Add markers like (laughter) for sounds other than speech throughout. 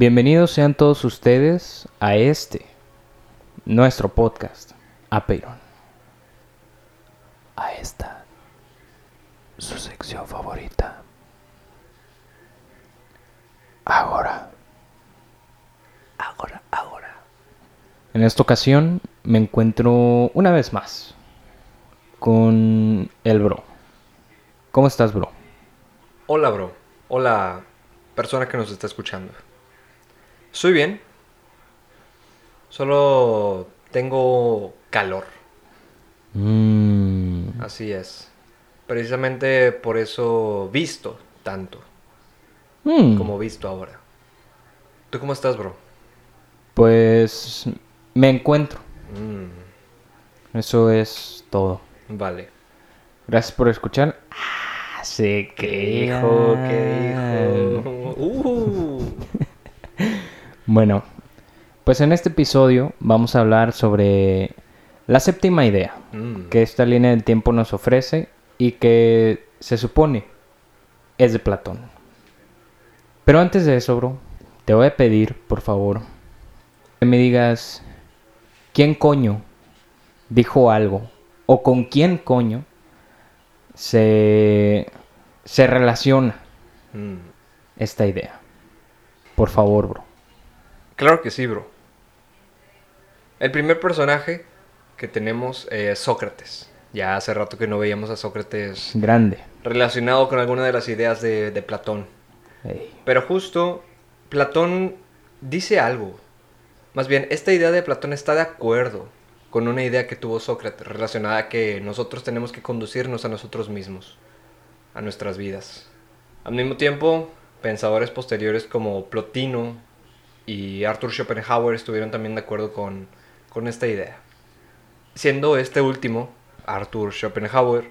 Bienvenidos sean todos ustedes a este, nuestro podcast, Apeiron. A esta, su sección favorita. Ahora. Ahora, ahora. En esta ocasión me encuentro una vez más con el bro. ¿Cómo estás, bro? Hola, bro. Hola, persona que nos está escuchando. Estoy bien. Solo tengo calor. Mm, Así es. Precisamente por eso visto tanto mm, como visto ahora. ¿Tú cómo estás, bro? Pues me encuentro. Mm, Eso es todo. vale. Gracias por escuchar. Ah, se ¿Qué dijo? ¿Qué crean. dijo? Uh, Bueno, pues en este episodio vamos a hablar sobre la séptima idea mm, que esta línea del tiempo nos ofrece y que se supone es de Platón. Pero antes de eso, bro, te voy a pedir, por favor, que me digas quién coño dijo algo o con quién coño se, se relaciona mm. esta idea. Por favor, bro. Claro que sí, bro. El primer personaje que tenemos es Sócrates. Ya hace rato que no veíamos a Sócrates Grande. relacionado con alguna de las ideas de, de Platón. Pero justo Platón dice algo. Más bien, esta idea de Platón está de acuerdo con una idea que tuvo Sócrates relacionada a que nosotros tenemos que conducirnos a nosotros mismos, a nuestras vidas. Al mismo tiempo, pensadores posteriores como Plotino y Arthur Schopenhauer estuvieron también de acuerdo con, con esta idea. Siendo este último, Arthur Schopenhauer,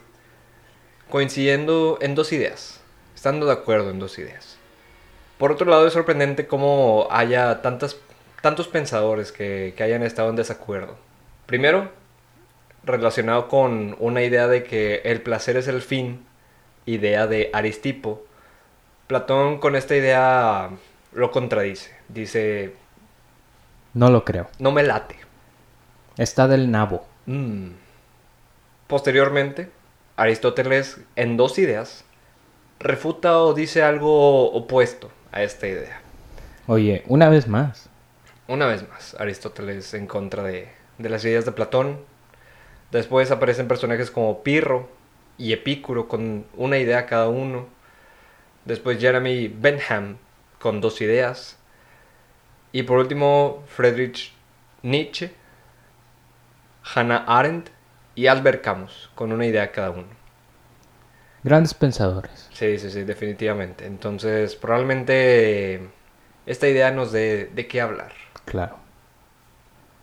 coincidiendo en dos ideas, estando de acuerdo en dos ideas. Por otro lado, es sorprendente cómo haya tantas, tantos pensadores que, que hayan estado en desacuerdo. Primero, relacionado con una idea de que el placer es el fin, idea de Aristipo, Platón con esta idea lo contradice. Dice, No lo creo. no me late. Está del nabo. Mm. Posteriormente, Aristóteles, en dos ideas, refuta o dice algo opuesto a esta idea. Oye, una vez más. Una vez más, Aristóteles en contra de, de las ideas de Platón. Después aparecen personajes como Pirro y Epicuro con una idea cada uno. Después Jeremy Bentham con dos ideas. Y por último Friedrich Nietzsche, Hannah Arendt y Albert Camus con una idea cada uno. Grandes pensadores. Sí, sí, sí, definitivamente. Entonces probablemente esta idea nos dé de qué hablar. Claro.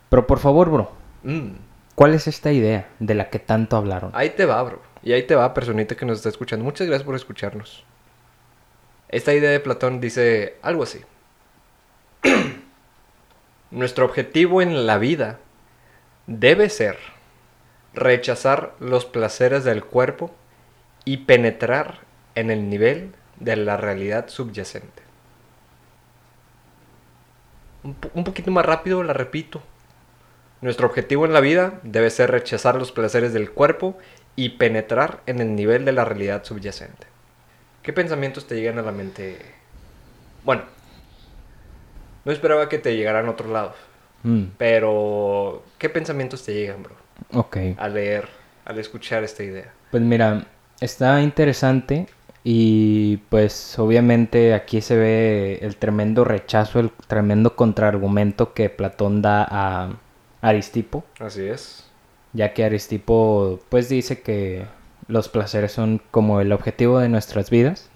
Pero por favor, bro, Mm. ¿cuál es esta idea de la que tanto hablaron? Ahí te va, bro. Y ahí te va, personita que nos está escuchando. Muchas gracias por escucharnos. Esta idea de Platón dice algo así. Nuestro objetivo en la vida debe ser rechazar los placeres del cuerpo y penetrar en el nivel de la realidad subyacente. Un, po- un poquito más rápido, la repito. Nuestro objetivo en la vida debe ser rechazar los placeres del cuerpo y penetrar en el nivel de la realidad subyacente. ¿Qué pensamientos te llegan a la mente? Bueno, no esperaba que te llegaran a otro lado, Mm, pero ¿qué pensamientos te llegan, bro? ok. Al leer, al escuchar esta idea. Pues mira, está interesante y pues obviamente aquí se ve el tremendo rechazo, el tremendo contraargumento que Platón da a Aristipo, Así es. ya que Aristipo pues dice que los placeres son como el objetivo de nuestras vidas,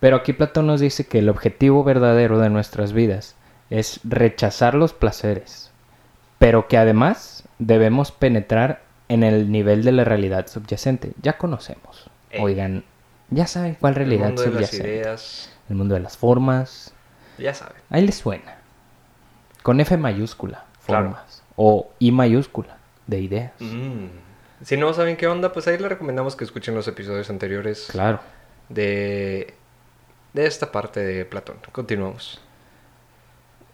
pero aquí Platón nos dice que el objetivo verdadero de nuestras vidas es rechazar los placeres, pero que además debemos penetrar en el nivel de la realidad subyacente. Ya conocemos. Oigan, ya saben cuál realidad El mundo de las subyacente. ideas, El mundo de las formas. ya saben. Ahí les suena. Con F mayúscula, Claro. formas. O I mayúscula, de ideas. Mm. Si no saben qué onda, pues ahí les recomendamos que escuchen los episodios anteriores Claro. de, de esta parte de Platón. Continuamos.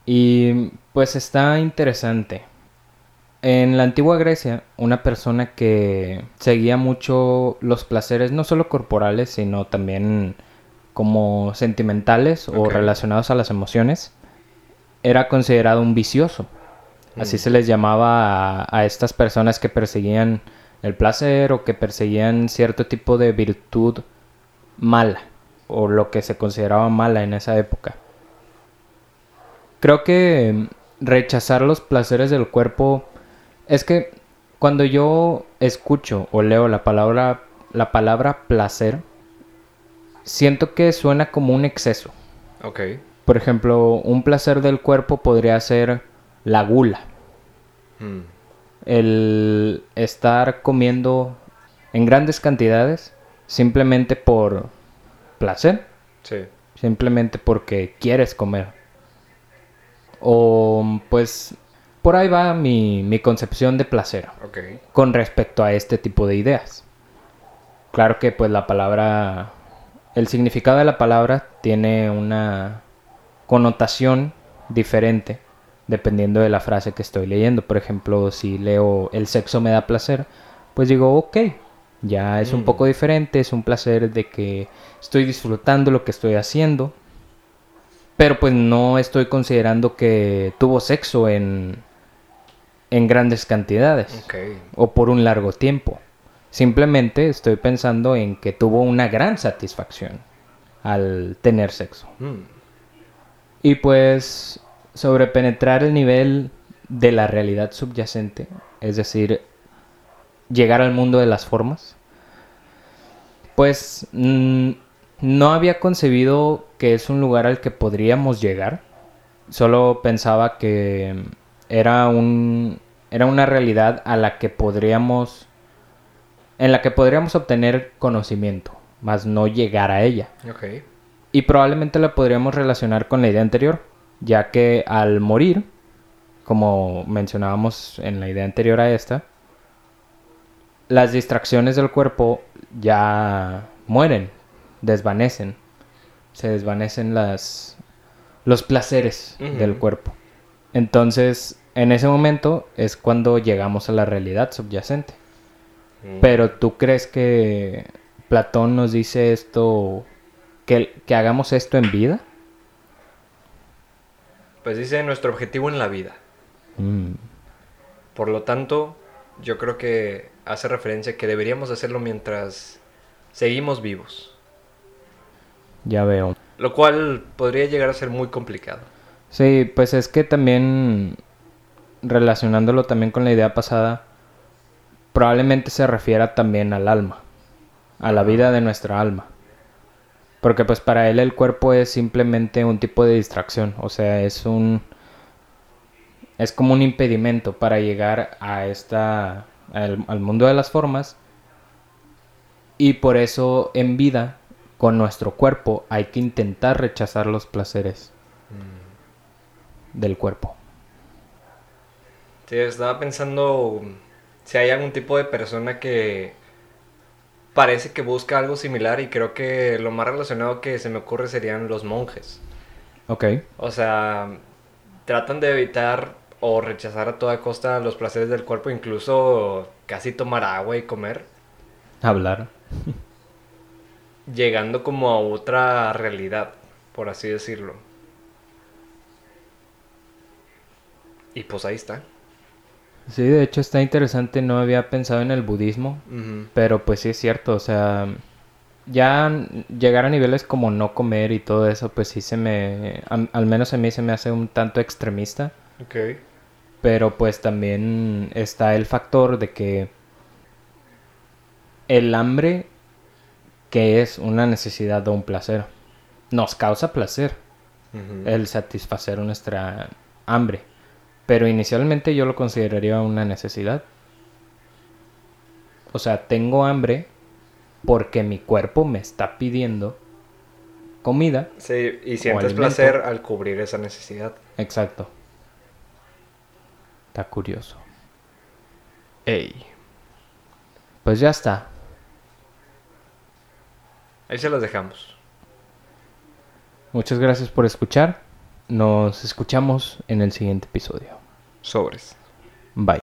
Y pues está interesante. En la antigua Grecia, una persona que seguía mucho los placeres, no solo corporales, sino también como sentimentales o relacionados a las emociones, era considerado un vicioso. Así Mm. se les llamaba a, a estas personas que perseguían el placer o que perseguían cierto tipo de virtud mala o lo que se consideraba mala en esa época. Creo que rechazar los placeres del cuerpo es que cuando yo escucho o leo la palabra la palabra placer siento que suena como un exceso. Ok. Por ejemplo, un placer del cuerpo podría ser la gula, Mm. el estar comiendo en grandes cantidades simplemente por placer, Sí. simplemente porque quieres comer. O pues por ahí va mi, mi concepción de placer con respecto a este tipo de ideas. Claro que pues la palabra, el significado de la palabra tiene una connotación diferente dependiendo de la frase que estoy leyendo. Por ejemplo, si leo el sexo me da placer, pues digo, ok, ya es un Mm. poco diferente, es un placer de que estoy disfrutando lo que estoy haciendo. Pero pues no estoy considerando que tuvo sexo en, en grandes cantidades o por un largo tiempo. Simplemente estoy pensando en que tuvo una gran satisfacción al tener sexo. Mm. Y pues sobrepenetrar el nivel de la realidad subyacente, es decir, llegar al mundo de las formas, pues mm, no había concebido que es un lugar al que podríamos llegar. Solo pensaba que era un era una realidad a la que podríamos en la que podríamos obtener conocimiento, más no llegar a ella. Y probablemente la podríamos relacionar con la idea anterior, ya que al morir, como mencionábamos en la idea anterior a esta, las distracciones del cuerpo ya mueren, desvanecen, se desvanecen las los placeres del cuerpo. Entonces, en ese momento es cuando llegamos a la realidad subyacente. Mm. Pero tú crees que Platón nos dice esto, que, que hagamos esto en vida? Pues dice nuestro objetivo en la vida. Mm, Por lo tanto, yo creo que hace referencia que deberíamos hacerlo mientras seguimos vivos. Ya veo. Lo cual podría llegar a ser muy complicado. Sí, pues es que también, relacionándolo también con la idea pasada, probablemente se refiera también al alma, a la vida de nuestra alma. Porque pues para él el cuerpo es simplemente un tipo de distracción, o sea, es un... Es como un impedimento para llegar a esta... al, al mundo de las formas. Y por eso en vida, con nuestro cuerpo, hay que intentar rechazar los placeres del cuerpo. Sí, estaba pensando si hay algún tipo de persona que parece que busca algo similar y creo que lo más relacionado que se me ocurre serían los monjes. Ok. O sea, tratan de evitar o rechazar a toda costa los placeres del cuerpo, incluso casi tomar agua y comer, Hablar. (laughs) llegando como a otra realidad, por así decirlo. Y pues ahí está. Sí, de hecho está interesante, no había pensado en el budismo, pero pues sí es cierto, o sea, ya llegar a niveles como no comer y todo eso, pues sí se me, am- al menos a mí se me hace un tanto extremista, Ok. pero pues también está el factor de que el hambre, que es una necesidad o un placer, nos causa placer. El satisfacer nuestra hambre. Pero inicialmente yo lo consideraría una necesidad. O sea, tengo hambre porque mi cuerpo me está pidiendo comida. Sí, y sientes placer al cubrir esa necesidad. Exacto. Está curioso. Ey. Pues ya está. Ahí se las dejamos. Muchas gracias por escuchar. Nos escuchamos en el siguiente episodio. Sobres. Bye.